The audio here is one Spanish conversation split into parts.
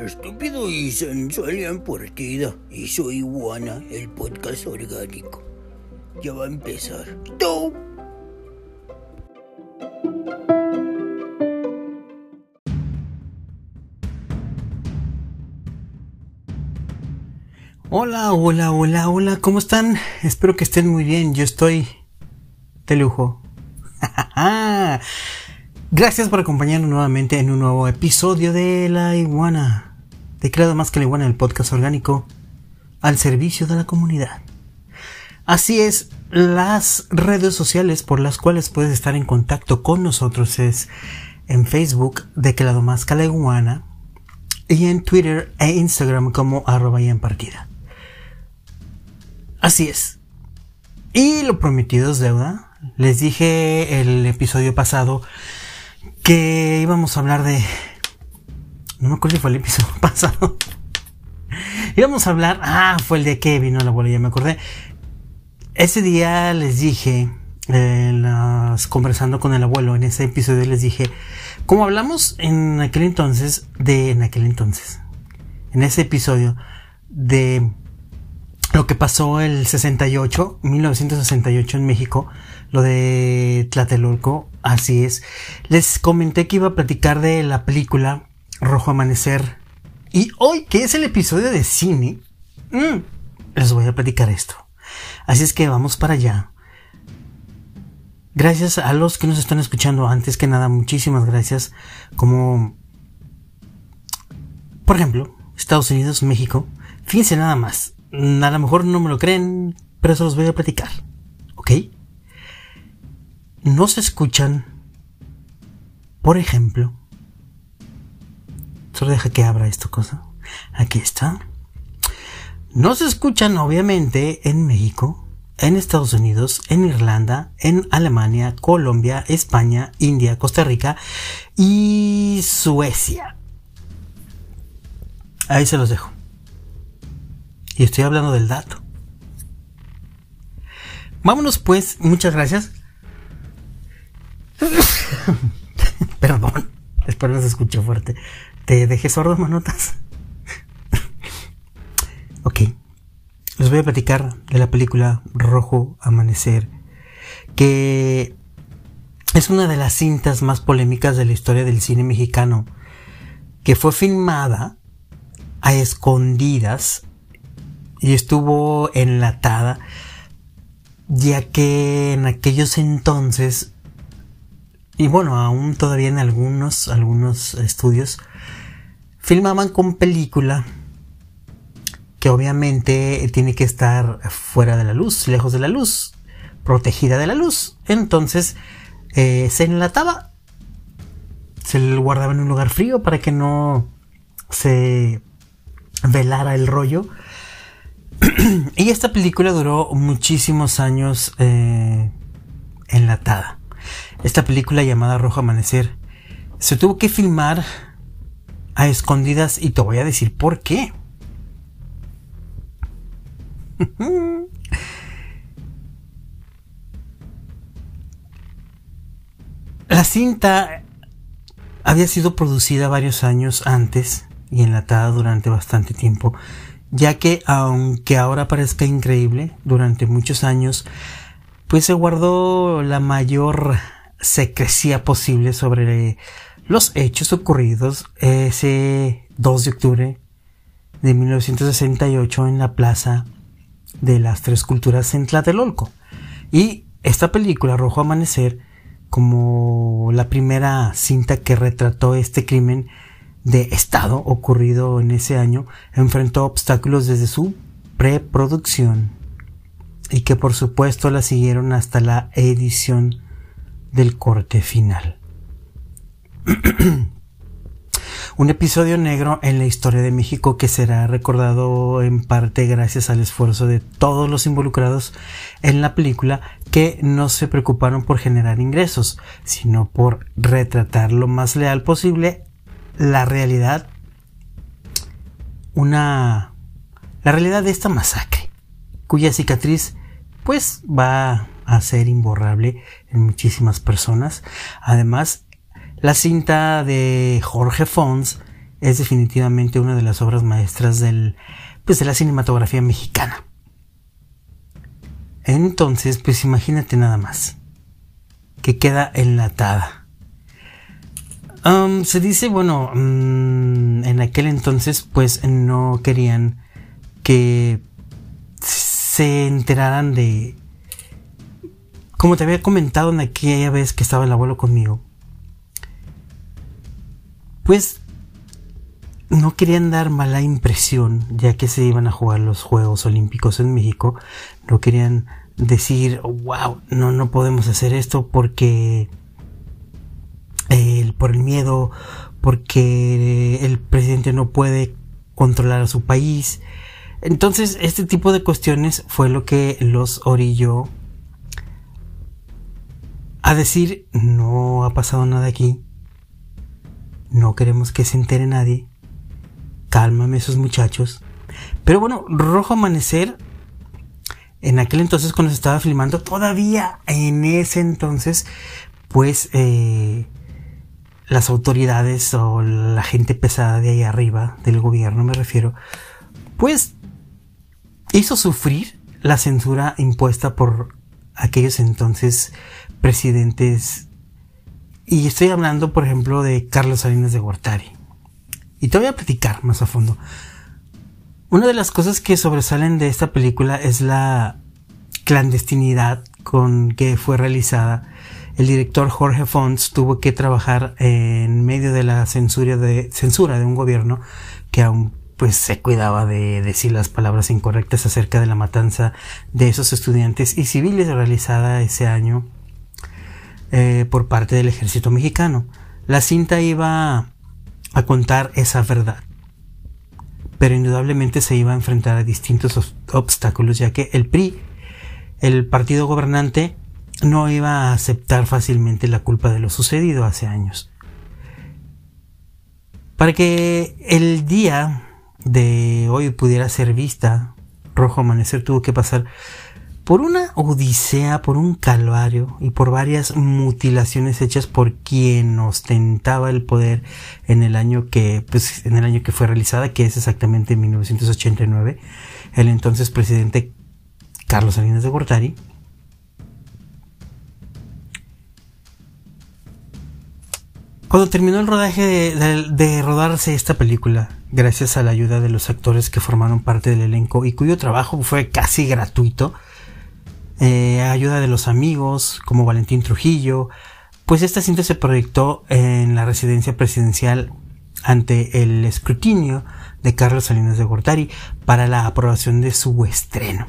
Estúpido y sensual en partida. Y soy Iguana, el podcast orgánico. Ya va a empezar. ¡Tú! Hola, hola, hola, hola, ¿cómo están? Espero que estén muy bien, yo estoy de lujo. Gracias por acompañarnos nuevamente en un nuevo episodio de La Iguana, de Creado Más que la Iguana, el podcast orgánico al servicio de la comunidad. Así es, las redes sociales por las cuales puedes estar en contacto con nosotros es en Facebook de Creado Más que la Iguana y en Twitter e Instagram como arroba y en partida. Así es. Y lo prometido es deuda. Les dije el episodio pasado que íbamos a hablar de... No me acuerdo si fue el episodio pasado. íbamos a hablar... Ah, fue el de Kevin, no la abuelo, ya me acordé. Ese día les dije, conversando con el abuelo, en ese episodio les dije, como hablamos en aquel entonces, de... En aquel entonces. En ese episodio de lo que pasó el 68, 1968 en México, lo de Tlatelolco, así es. Les comenté que iba a platicar de la película Rojo Amanecer. Y hoy, que es el episodio de cine, mm, les voy a platicar esto. Así es que vamos para allá. Gracias a los que nos están escuchando antes que nada, muchísimas gracias. Como, por ejemplo, Estados Unidos, México. Fíjense nada más. A lo mejor no me lo creen, pero eso los voy a platicar. ¿Ok? No se escuchan, por ejemplo, solo deja que abra esta cosa. Aquí está. No se escuchan, obviamente, en México, en Estados Unidos, en Irlanda, en Alemania, Colombia, España, India, Costa Rica y Suecia. Ahí se los dejo. Y estoy hablando del dato. Vámonos pues, muchas gracias. Perdón, espero no se escuchó fuerte. ¿Te dejé sordo, manotas? ok, les voy a platicar de la película Rojo Amanecer, que es una de las cintas más polémicas de la historia del cine mexicano, que fue filmada a escondidas y estuvo enlatada, ya que en aquellos entonces, y bueno, aún todavía en algunos, algunos estudios, filmaban con película que obviamente tiene que estar fuera de la luz, lejos de la luz, protegida de la luz. Entonces eh, se enlataba, se guardaba en un lugar frío para que no se velara el rollo y esta película duró muchísimos años eh, enlatada. Esta película llamada Rojo Amanecer se tuvo que filmar a escondidas y te voy a decir por qué. La cinta había sido producida varios años antes y enlatada durante bastante tiempo ya que aunque ahora parezca increíble, durante muchos años, pues se guardó la mayor secrecía posible sobre los hechos ocurridos ese 2 de octubre de 1968 en la Plaza de las Tres Culturas en Tlatelolco. Y esta película, Rojo Amanecer, como la primera cinta que retrató este crimen, de Estado ocurrido en ese año enfrentó obstáculos desde su preproducción y que por supuesto la siguieron hasta la edición del corte final. Un episodio negro en la historia de México que será recordado en parte gracias al esfuerzo de todos los involucrados en la película que no se preocuparon por generar ingresos, sino por retratar lo más leal posible la realidad, una, la realidad de esta masacre, cuya cicatriz pues va a ser imborrable en muchísimas personas. Además, la cinta de Jorge Fons es definitivamente una de las obras maestras del, pues, de la cinematografía mexicana. Entonces, pues imagínate nada más, que queda enlatada. Um, se dice, bueno, mm, en aquel entonces, pues no querían que se enteraran de... Como te había comentado en aquella vez que estaba el abuelo conmigo, pues no querían dar mala impresión, ya que se iban a jugar los Juegos Olímpicos en México. No querían decir, wow, no, no podemos hacer esto porque por el miedo, porque el presidente no puede controlar a su país. Entonces, este tipo de cuestiones fue lo que los orilló a decir, no ha pasado nada aquí, no queremos que se entere nadie, cálmame esos muchachos. Pero bueno, Rojo Amanecer, en aquel entonces cuando se estaba filmando, todavía en ese entonces, pues eh, las autoridades o la gente pesada de ahí arriba, del gobierno me refiero, pues hizo sufrir la censura impuesta por aquellos entonces presidentes. Y estoy hablando, por ejemplo, de Carlos Salinas de Gortari. Y te voy a platicar más a fondo. Una de las cosas que sobresalen de esta película es la clandestinidad con que fue realizada. El director Jorge Fons tuvo que trabajar en medio de la censura de, censura de un gobierno que aún pues se cuidaba de decir las palabras incorrectas acerca de la matanza de esos estudiantes y civiles realizada ese año eh, por parte del ejército mexicano. La cinta iba a contar esa verdad, pero indudablemente se iba a enfrentar a distintos obstáculos ya que el PRI, el partido gobernante, no iba a aceptar fácilmente la culpa de lo sucedido hace años. Para que el día de hoy pudiera ser vista, Rojo Amanecer tuvo que pasar por una odisea, por un calvario y por varias mutilaciones hechas por quien ostentaba el poder en el año que, pues, en el año que fue realizada, que es exactamente en 1989, el entonces presidente Carlos Salinas de Gortari. Cuando terminó el rodaje de rodarse esta película, gracias a la ayuda de los actores que formaron parte del elenco y cuyo trabajo fue casi gratuito, eh, ayuda de los amigos como Valentín Trujillo, pues esta cinta se proyectó en la residencia presidencial ante el escrutinio de Carlos Salinas de Gortari para la aprobación de su estreno.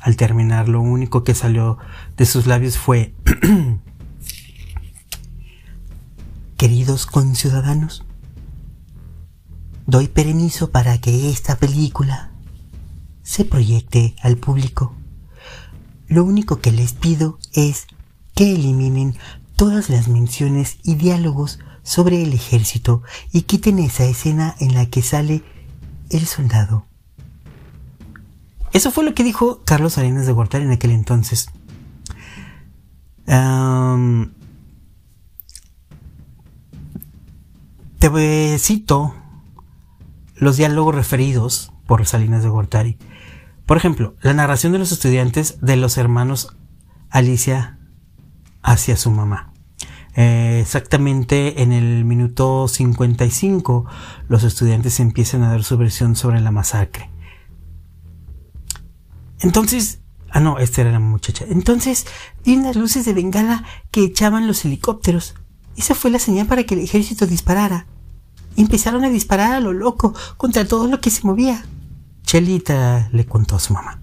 Al terminar, lo único que salió de sus labios fue Queridos conciudadanos, doy permiso para que esta película se proyecte al público. Lo único que les pido es que eliminen todas las menciones y diálogos sobre el ejército y quiten esa escena en la que sale el soldado. Eso fue lo que dijo Carlos Arenas de Gortari en aquel entonces. te cito los diálogos referidos por Salinas de Gortari. Por ejemplo, la narración de los estudiantes de los hermanos Alicia hacia su mamá. Eh, exactamente en el minuto 55 los estudiantes empiezan a dar su versión sobre la masacre. Entonces, ah no, esta era la muchacha. Entonces vi unas luces de bengala que echaban los helicópteros. Esa fue la señal para que el ejército disparara empezaron a disparar a lo loco contra todo lo que se movía. Chelita le contó a su mamá.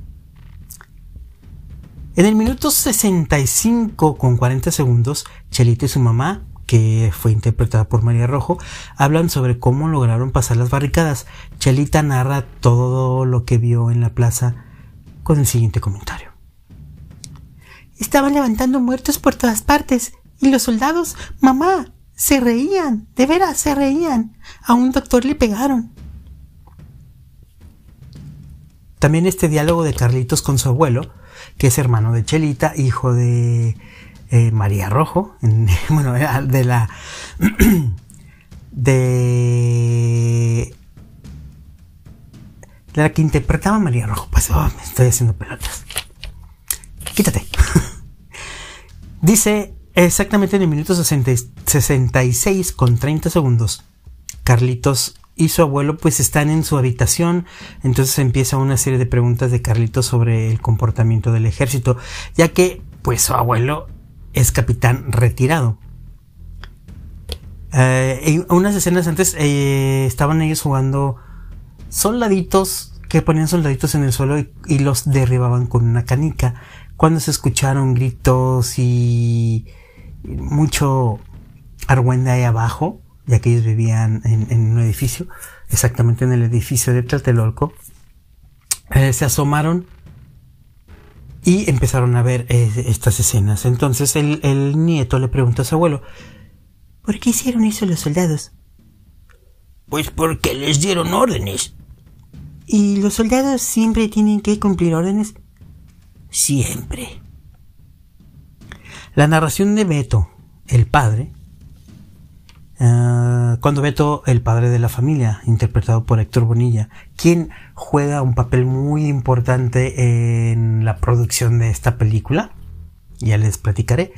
En el minuto 65 con 40 segundos, Chelita y su mamá, que fue interpretada por María Rojo, hablan sobre cómo lograron pasar las barricadas. Chelita narra todo lo que vio en la plaza con el siguiente comentario. Estaban levantando muertos por todas partes y los soldados, mamá, se reían, de veras se reían. A un doctor le pegaron. También este diálogo de Carlitos con su abuelo, que es hermano de Chelita, hijo de eh, María Rojo, bueno, de la de la que interpretaba María Rojo. Pues oh, me estoy haciendo pelotas. Quítate. Dice exactamente en el minuto 66 con 30 segundos. Carlitos y su abuelo pues están en su habitación, entonces empieza una serie de preguntas de Carlitos sobre el comportamiento del ejército, ya que pues su abuelo es capitán retirado. Eh, en unas escenas antes eh, estaban ellos jugando soldaditos que ponían soldaditos en el suelo y, los derribaban con una canica. Cuando se escucharon gritos y mucho argüende ahí abajo, ya que ellos vivían en, un edificio, exactamente en el edificio de Tlatelolco, eh, se asomaron y empezaron a ver eh, estas escenas. Entonces el, el, nieto le preguntó a su abuelo, ¿por qué hicieron eso los soldados? Pues porque les dieron órdenes. ¿Y los soldados siempre tienen que cumplir órdenes? Siempre. La narración de Beto, el padre, ah, cuando Beto, el padre de la familia, interpretado por Héctor Bonilla, quien juega un papel muy importante en la producción de esta película, ya les platicaré,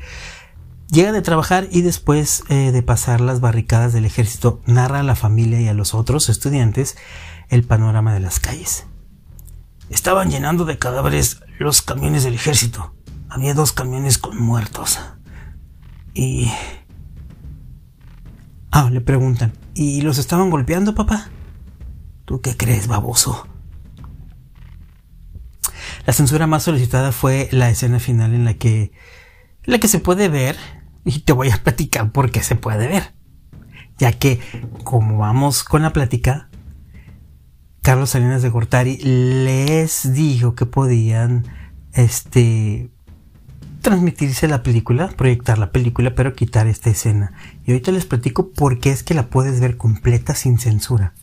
llega de trabajar y después eh, de pasar las barricadas del ejército, narra a la familia y a los otros estudiantes el panorama de las calles. Estaban llenando de cadáveres los camiones del ejército. Había dos camiones con muertos. Y... Ah, le preguntan. ¿Y los estaban golpeando, papá? ¿Tú qué crees, baboso? La censura más solicitada fue la escena final en la que... La que se puede ver, y te voy a platicar por qué se puede ver. Ya que, como vamos con la plática, Carlos Salinas de Gortari les dijo que podían este transmitirse la película, proyectar la película, pero quitar esta escena. Y ahorita les platico por qué es que la puedes ver completa sin censura.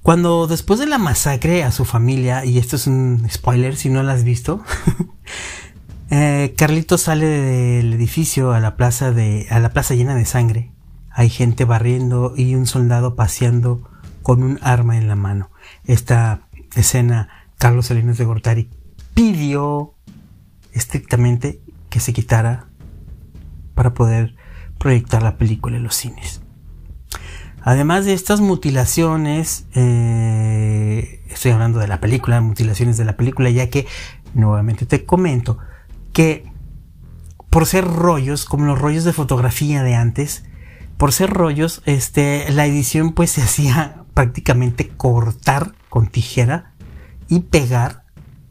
Cuando después de la masacre a su familia, y esto es un spoiler si no la has visto, eh, Carlito sale del edificio a la plaza de, a la plaza llena de sangre. Hay gente barriendo y un soldado paseando con un arma en la mano. Esta escena, Carlos Salinas de Gortari pidió estrictamente que se quitara para poder proyectar la película en los cines. Además de estas mutilaciones, eh, estoy hablando de la película, mutilaciones de la película, ya que nuevamente te comento que por ser rollos, como los rollos de fotografía de antes, por ser rollos, este, la edición pues se hacía prácticamente cortar con tijera y pegar,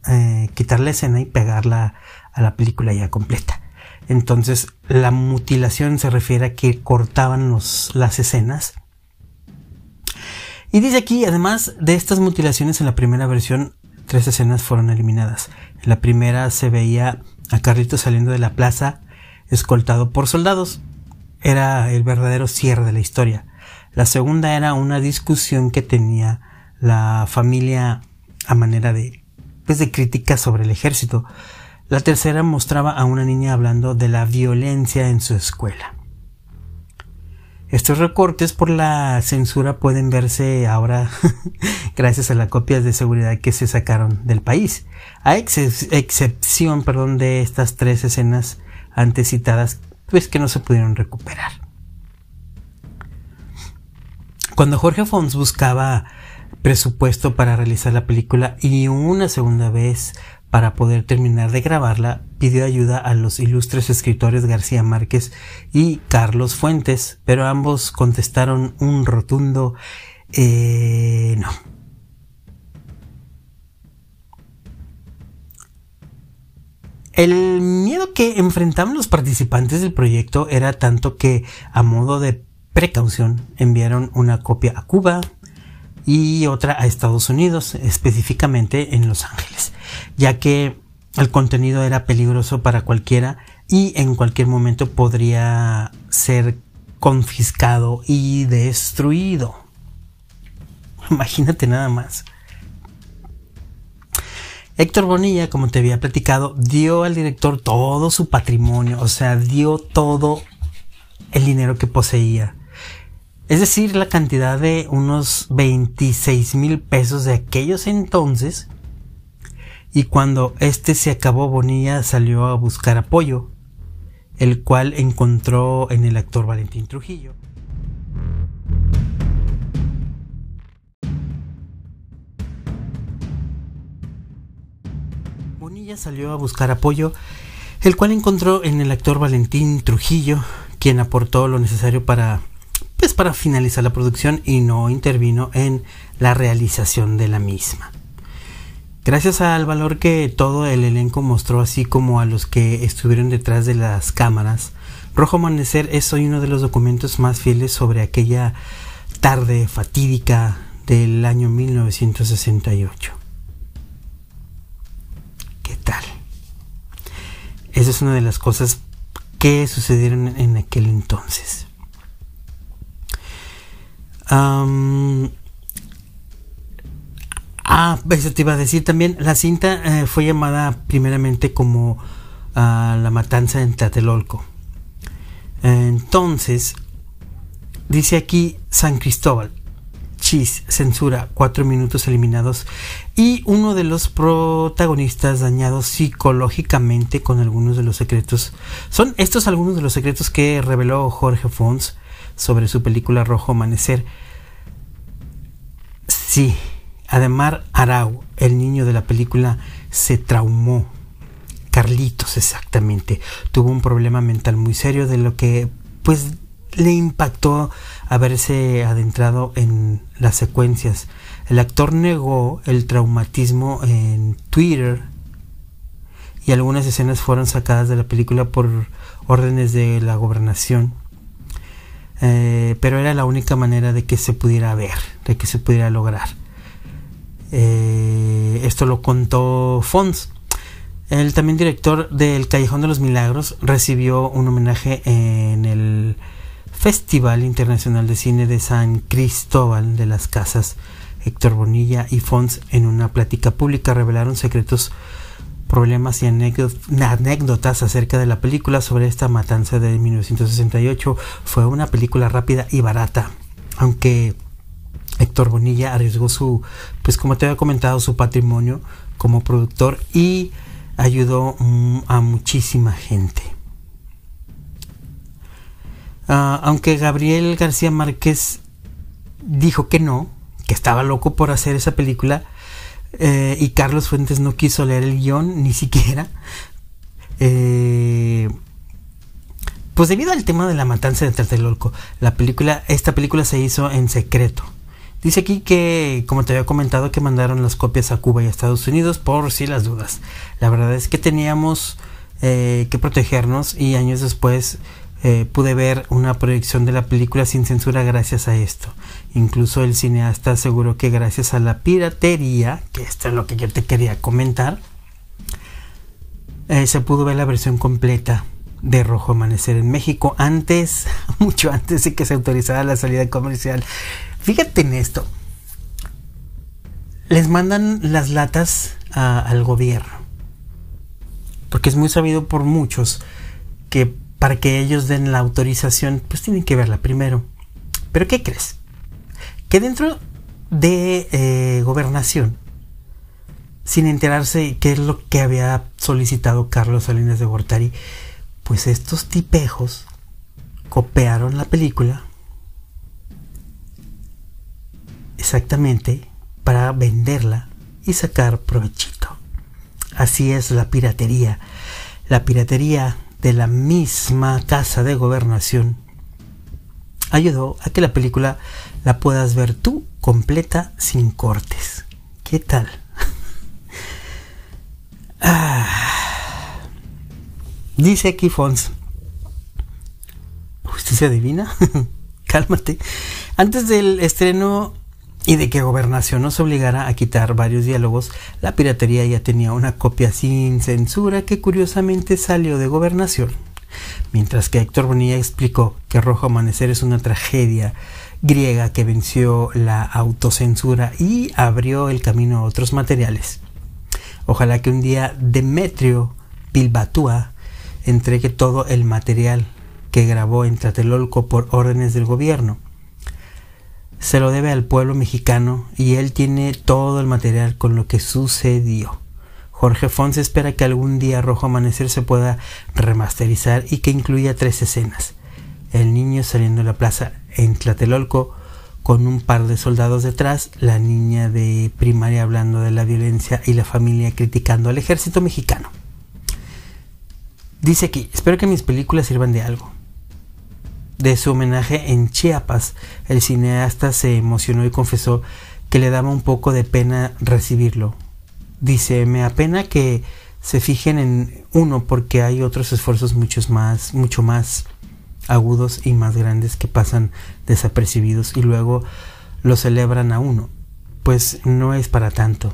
eh, quitar la escena y pegarla a la película ya completa. Entonces la mutilación se refiere a que cortaban las escenas. Y dice aquí, además de estas mutilaciones en la primera versión, tres escenas fueron eliminadas. En la primera se veía a Carlitos saliendo de la plaza escoltado por soldados. Era el verdadero cierre de la historia. La segunda era una discusión que tenía la familia a manera de, de crítica sobre el ejército. La tercera mostraba a una niña hablando de la violencia en su escuela. Estos recortes por la censura pueden verse ahora gracias a las copias de seguridad que se sacaron del país, a excepción perdón, de estas tres escenas antes citadas, pues que no se pudieron recuperar. Cuando Jorge Fons buscaba presupuesto para realizar la película y una segunda vez para poder terminar de grabarla, pidió ayuda a los ilustres escritores García Márquez y Carlos Fuentes, pero ambos contestaron un rotundo eh, no. El miedo que enfrentaban los participantes del proyecto era tanto que, a modo de precaución enviaron una copia a Cuba y otra a Estados Unidos, específicamente en Los Ángeles, ya que el contenido era peligroso para cualquiera y en cualquier momento podría ser confiscado y destruido. Imagínate nada más. Héctor Bonilla, como te había platicado, dio al director todo su patrimonio, o sea, dio todo el dinero que poseía. Es decir, la cantidad de unos 26 mil pesos de aquellos entonces. Y cuando este se acabó, Bonilla salió a buscar apoyo, el cual encontró en el actor Valentín Trujillo. Bonilla salió a buscar apoyo, el cual encontró en el actor Valentín Trujillo, quien aportó lo necesario para pues para finalizar la producción y no intervino en la realización de la misma. Gracias al valor que todo el elenco mostró, así como a los que estuvieron detrás de las cámaras, Rojo Amanecer es hoy uno de los documentos más fieles sobre aquella tarde fatídica del año 1968. ¿Qué tal? Esa es una de las cosas que sucedieron en aquel entonces. Ah, te iba a decir también. La cinta eh, fue llamada primeramente como ah, La Matanza en Tlatelolco. Entonces, dice aquí San Cristóbal. Chis, censura, cuatro minutos eliminados y uno de los protagonistas dañados psicológicamente con algunos de los secretos. Son estos algunos de los secretos que reveló Jorge Fons sobre su película Rojo Amanecer. Sí, Ademar Arau, el niño de la película, se traumó. Carlitos, exactamente. Tuvo un problema mental muy serio de lo que, pues, le impactó haberse adentrado en las secuencias. El actor negó el traumatismo en Twitter y algunas escenas fueron sacadas de la película por órdenes de la gobernación. Eh, pero era la única manera de que se pudiera ver, de que se pudiera lograr. Eh, esto lo contó Fons. El también director del Callejón de los Milagros recibió un homenaje en el Festival Internacional de Cine de San Cristóbal de las Casas. Héctor Bonilla y Fons en una plática pública revelaron secretos problemas y anécdotas acerca de la película sobre esta matanza de 1968. Fue una película rápida y barata, aunque Héctor Bonilla arriesgó su, pues como te había comentado, su patrimonio como productor y ayudó mm, a muchísima gente. Ah, aunque Gabriel García Márquez dijo que no, que estaba loco por hacer esa película, eh, y Carlos Fuentes no quiso leer el guion ni siquiera. Eh, pues debido al tema de la matanza de Tlatelolco, la película, esta película se hizo en secreto. Dice aquí que, como te había comentado, que mandaron las copias a Cuba y a Estados Unidos por si las dudas. La verdad es que teníamos eh, que protegernos y años después eh, pude ver una proyección de la película sin censura gracias a esto. Incluso el cineasta aseguró que gracias a la piratería, que esto es lo que yo te quería comentar, eh, se pudo ver la versión completa de Rojo Amanecer en México antes, mucho antes de que se autorizara la salida comercial. Fíjate en esto. Les mandan las latas al gobierno. Porque es muy sabido por muchos que para que ellos den la autorización, pues tienen que verla primero. Pero ¿qué crees? Que dentro de eh, gobernación, sin enterarse qué es lo que había solicitado Carlos Salinas de Gortari, pues estos tipejos copiaron la película exactamente para venderla y sacar provechito. Así es la piratería. La piratería de la misma casa de gobernación ayudó a que la película la puedas ver tú completa sin cortes. ¿Qué tal? Ah. Dice aquí Fons. ¿Justicia divina? Cálmate. Antes del estreno y de que Gobernación nos obligara a quitar varios diálogos, la piratería ya tenía una copia sin censura que curiosamente salió de Gobernación. Mientras que Héctor Bonilla explicó que Rojo Amanecer es una tragedia griega que venció la autocensura y abrió el camino a otros materiales. Ojalá que un día Demetrio Bilbatúa entregue todo el material que grabó en Tlatelolco por órdenes del gobierno. Se lo debe al pueblo mexicano y él tiene todo el material con lo que sucedió. Jorge Fons espera que algún día Rojo Amanecer se pueda remasterizar y que incluya tres escenas. El niño saliendo de la plaza en Tlatelolco con un par de soldados detrás, la niña de primaria hablando de la violencia y la familia criticando al ejército mexicano. Dice aquí, espero que mis películas sirvan de algo. De su homenaje en Chiapas, el cineasta se emocionó y confesó que le daba un poco de pena recibirlo, Dice, me apena que se fijen en uno porque hay otros esfuerzos muchos más, mucho más agudos y más grandes que pasan desapercibidos y luego lo celebran a uno. Pues no es para tanto.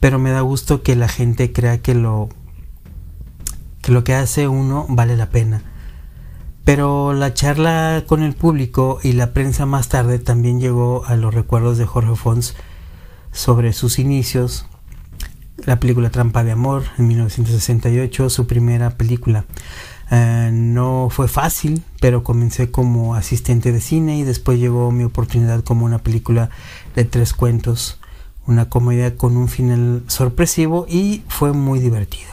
Pero me da gusto que la gente crea que lo que lo que hace uno vale la pena. Pero la charla con el público y la prensa más tarde también llegó a los recuerdos de Jorge Fons sobre sus inicios, la película Trampa de Amor en 1968, su primera película. Eh, no fue fácil, pero comencé como asistente de cine y después llegó mi oportunidad como una película de tres cuentos, una comedia con un final sorpresivo y fue muy divertido.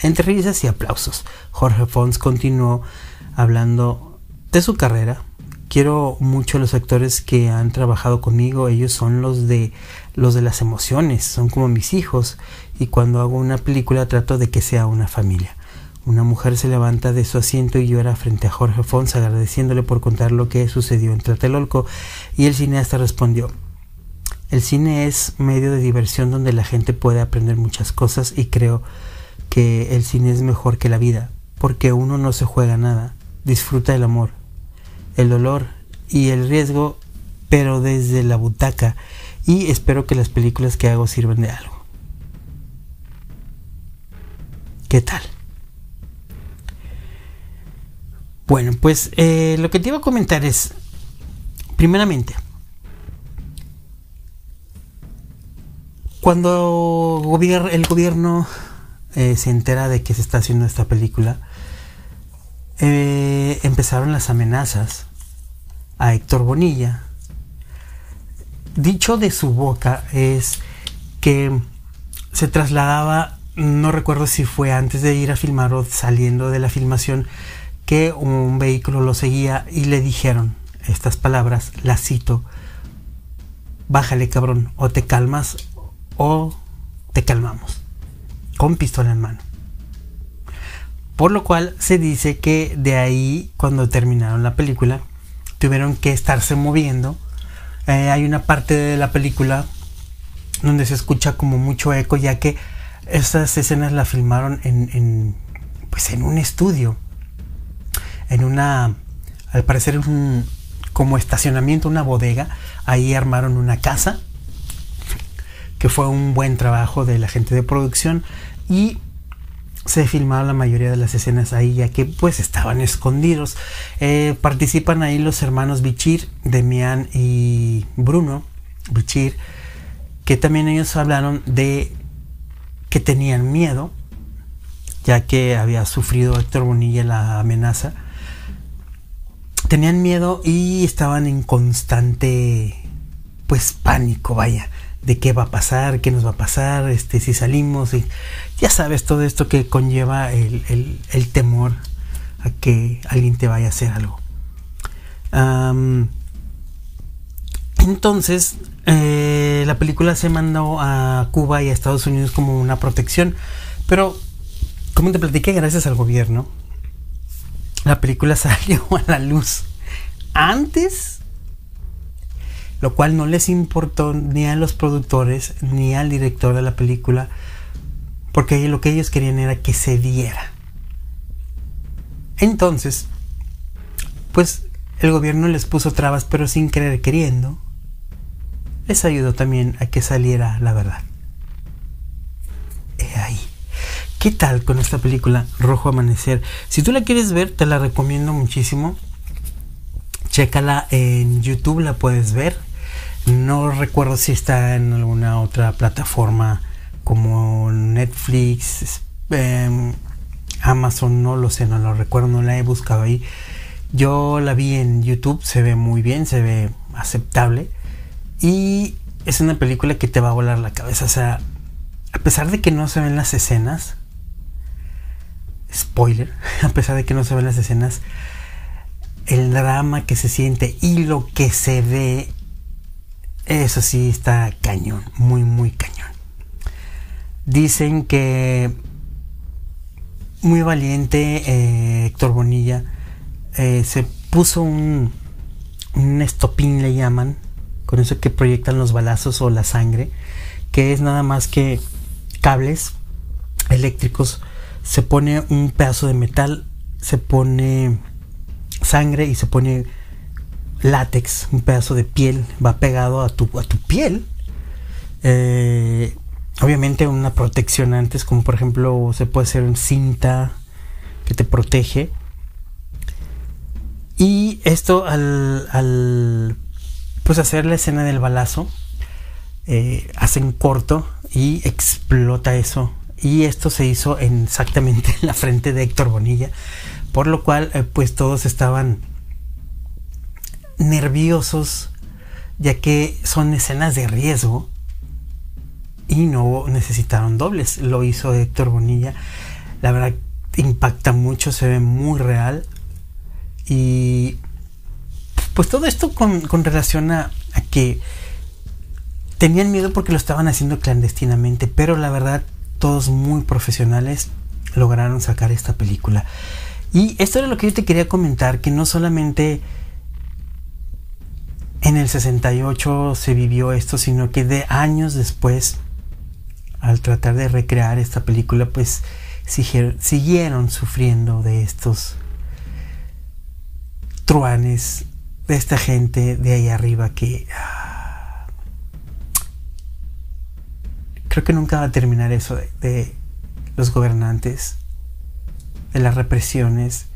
Entre risas y aplausos, Jorge Fons continuó hablando de su carrera, quiero mucho a los actores que han trabajado conmigo, ellos son los de los de las emociones, son como mis hijos. Y cuando hago una película trato de que sea una familia. Una mujer se levanta de su asiento y llora frente a Jorge Fons agradeciéndole por contar lo que sucedió en Tlatelolco. Y el cineasta respondió El cine es medio de diversión donde la gente puede aprender muchas cosas y creo que el cine es mejor que la vida porque uno no se juega nada, disfruta el amor, el dolor y el riesgo, pero desde la butaca. Y espero que las películas que hago sirvan de algo. ¿Qué tal? Bueno, pues eh, lo que te iba a comentar es, primeramente, cuando el gobierno eh, se entera de que se está haciendo esta película, eh, empezaron las amenazas a Héctor Bonilla. Dicho de su boca es que se trasladaba, no recuerdo si fue antes de ir a filmar o saliendo de la filmación, que un vehículo lo seguía y le dijeron estas palabras, las cito, bájale cabrón, o te calmas o te calmamos, con pistola en mano. Por lo cual se dice que de ahí, cuando terminaron la película, tuvieron que estarse moviendo. Eh, hay una parte de la película donde se escucha como mucho eco, ya que estas escenas la filmaron en, pues en un estudio, en una, al parecer un, como estacionamiento, una bodega. Ahí armaron una casa, que fue un buen trabajo de la gente de producción y se filmaron la mayoría de las escenas ahí ya que pues estaban escondidos. Eh, participan ahí los hermanos Bichir Demian y Bruno Bichir que también ellos hablaron de que tenían miedo ya que había sufrido Héctor Bonilla la amenaza. Tenían miedo y estaban en constante pues pánico vaya de qué va a pasar, qué nos va a pasar, este, si salimos, y ya sabes todo esto que conlleva el, temor a que alguien te vaya a hacer algo. entonces, eh, la película se mandó a Cuba y a Estados Unidos como una protección, pero como te platiqué, gracias al gobierno, la película salió a la luz antes lo cual no les importó ni a los productores ni al director de la película, porque lo que ellos querían era que se diera. Entonces, pues el gobierno les puso trabas, pero sin querer queriendo, les ayudó también a que saliera la verdad. Ahí. ¿Qué tal con esta película Rojo Amanecer? Si tú la quieres ver, te la recomiendo muchísimo. Chécala en YouTube, la puedes ver. No recuerdo si está en alguna otra plataforma como Netflix, em, Amazon, no lo sé, no lo recuerdo, no la he buscado ahí. Yo la vi en YouTube, se ve muy bien, se ve aceptable. Y es una película que te va a volar la cabeza. O sea, a pesar de que no se ven las escenas, spoiler, a pesar de que no se ven las escenas, el drama que se siente y lo que se ve, eso sí está cañón, muy, muy cañón. Dicen que muy valiente eh, Héctor Bonilla eh, se puso un, un estopín, le llaman, con eso que proyectan los balazos o la sangre, que es nada más que cables eléctricos, se pone un pedazo de metal, se pone sangre y se pone látex, un pedazo de piel, va pegado a tu, a tu piel. Eh, obviamente una protección antes, como por ejemplo se puede hacer en cinta que te protege. Y esto al, pues hacer la escena del balazo, eh, hacen corto y explota eso. Y esto se hizo en exactamente en la frente de Héctor Bonilla, por lo cual eh, pues todos estaban nerviosos, ya que son escenas de riesgo y no necesitaron dobles. Lo hizo Héctor Bonilla. La verdad impacta mucho, se ve muy real. Y pues todo esto con, relación a, que tenían miedo porque lo estaban haciendo clandestinamente, pero la verdad todos muy profesionales lograron sacar esta película. Y esto era lo que yo te quería comentar, que no solamente en el 68 se vivió esto, sino que de años después, al tratar de recrear esta película, pues siguieron sufriendo de estos truanes de esta gente de ahí arriba que ah, creo que nunca va a terminar eso de, los gobernantes, de las represiones.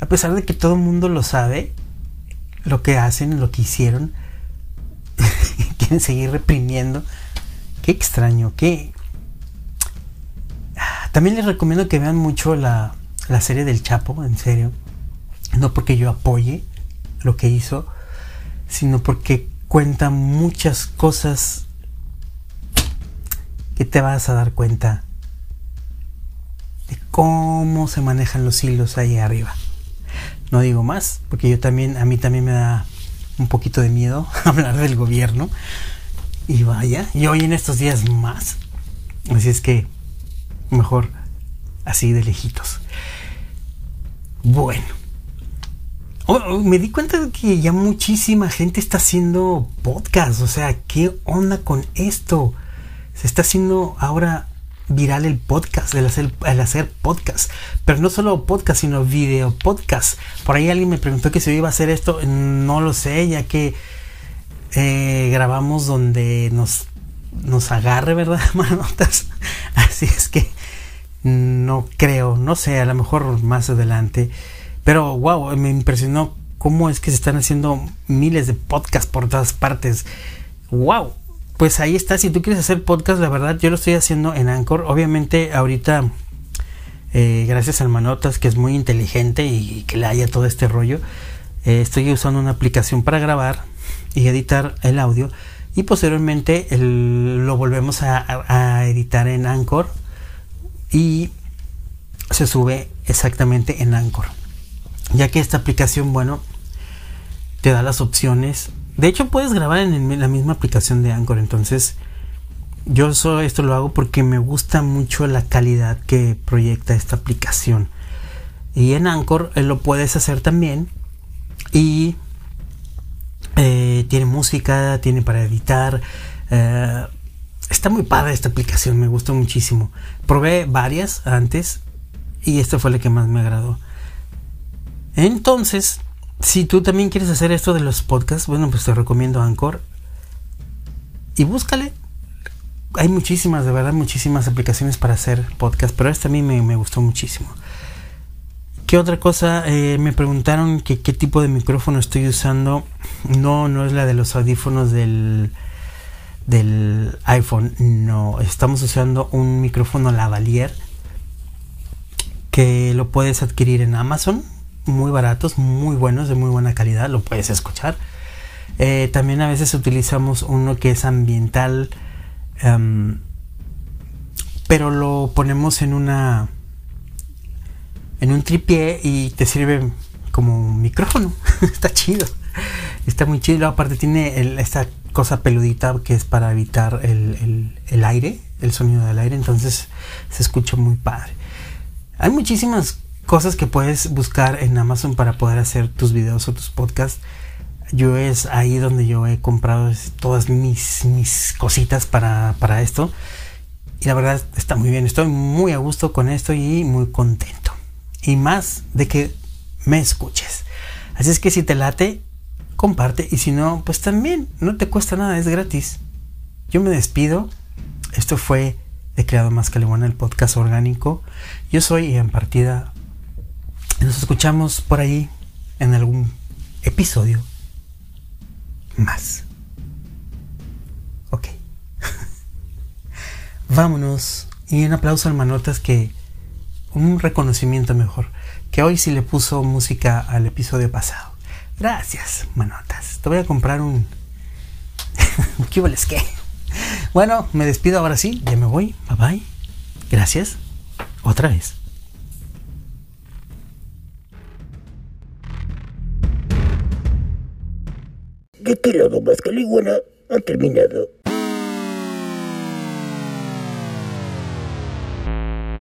A pesar de que todo el mundo lo sabe, lo que hacen, lo que hicieron, quieren seguir reprimiendo. Qué extraño, qué... También les recomiendo que vean mucho la, la serie del Chapo, en serio. No porque yo apoye, lo que hizo, sino porque cuenta muchas cosas que te vas a dar cuenta de cómo se manejan los hilos ahí arriba. No digo más, porque yo también, a mí también me da un poquito de miedo hablar del gobierno. Y vaya, y hoy en estos días más. Así es que mejor así de lejitos. Bueno, Oh, oh, me di cuenta de que ya muchísima gente está haciendo podcast. O sea, ¿qué onda con esto? Se está haciendo ahora viral el podcast, el hacer, el hacer podcast. Pero no solo podcast, sino video podcast. Por ahí alguien me preguntó que si iba a hacer esto. No lo sé, ya que eh, grabamos donde nos, nos agarre, ¿verdad, manotas? Así es que no creo, no sé, a lo mejor más adelante. Pero wow, me impresionó cómo es que se están haciendo miles de podcasts por todas partes. Wow. Pues ahí está, si tú quieres hacer podcast, la verdad yo lo estoy haciendo en Anchor. Obviamente ahorita, eh, gracias al Manotas, que es muy inteligente y que le haya todo este rollo, eh, estoy usando una aplicación para grabar y editar el audio. Y posteriormente lo volvemos a editar en Anchor y se sube exactamente en Anchor ya que esta aplicación, bueno, te da las opciones. De hecho, puedes grabar en la misma aplicación de Anchor. Entonces, yo esto lo hago porque me gusta mucho la calidad que proyecta esta aplicación. Y en Anchor eh, lo puedes hacer también. Y eh, tiene música, tiene para editar. Eh, está muy padre esta aplicación, me gustó muchísimo. Probé varias antes y esta fue la que más me agradó. Entonces, si tú también quieres hacer esto de los podcasts, bueno, pues te recomiendo Anchor. Y búscale. Hay muchísimas, de verdad, muchísimas aplicaciones para hacer podcast, pero esta a mí me, gustó muchísimo. ¿Qué otra cosa? Eh, me preguntaron que qué tipo de micrófono estoy usando. No, no es la de los audífonos del, del iPhone. No, estamos usando un micrófono lavalier que lo puedes adquirir en Amazon. Muy baratos, muy buenos, de muy buena calidad. Lo puedes escuchar. Eh, también a veces utilizamos uno que es ambiental. Em, pero lo ponemos en una en un tripié y te sirve como micrófono. Está chido. Está muy chido. Aparte tiene esta cosa peludita que es para evitar el, el, aire, el sonido del aire. Entonces se escucha muy padre. Hay muchísimas cosas que puedes buscar en Amazon para poder hacer tus videos o tus podcasts. Yo es ahí donde yo he comprado todas mis, mis cositas para, para esto. Y la verdad está muy bien. Estoy muy a gusto con esto y muy contento. Y más de que me escuches. Así es que si te late, comparte. Y si no, pues también no te cuesta nada, es gratis. Yo me despido. Esto fue de Creado Más Caliguana, el podcast orgánico. Yo soy Ian Partida. Nos escuchamos por ahí en algún episodio más. Ok. Vámonos. Y un aplauso al Manotas que... Un reconocimiento mejor. Que hoy sí le puso música al episodio pasado. Gracias, Manotas. Te voy a comprar un... ¿Qué qué? Bueno, me despido ahora sí. Ya me voy. Bye bye. Gracias. Otra vez. De este lado más ha terminado.